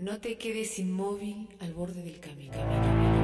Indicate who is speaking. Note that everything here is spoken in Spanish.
Speaker 1: No te quedes inmóvil al borde del camino.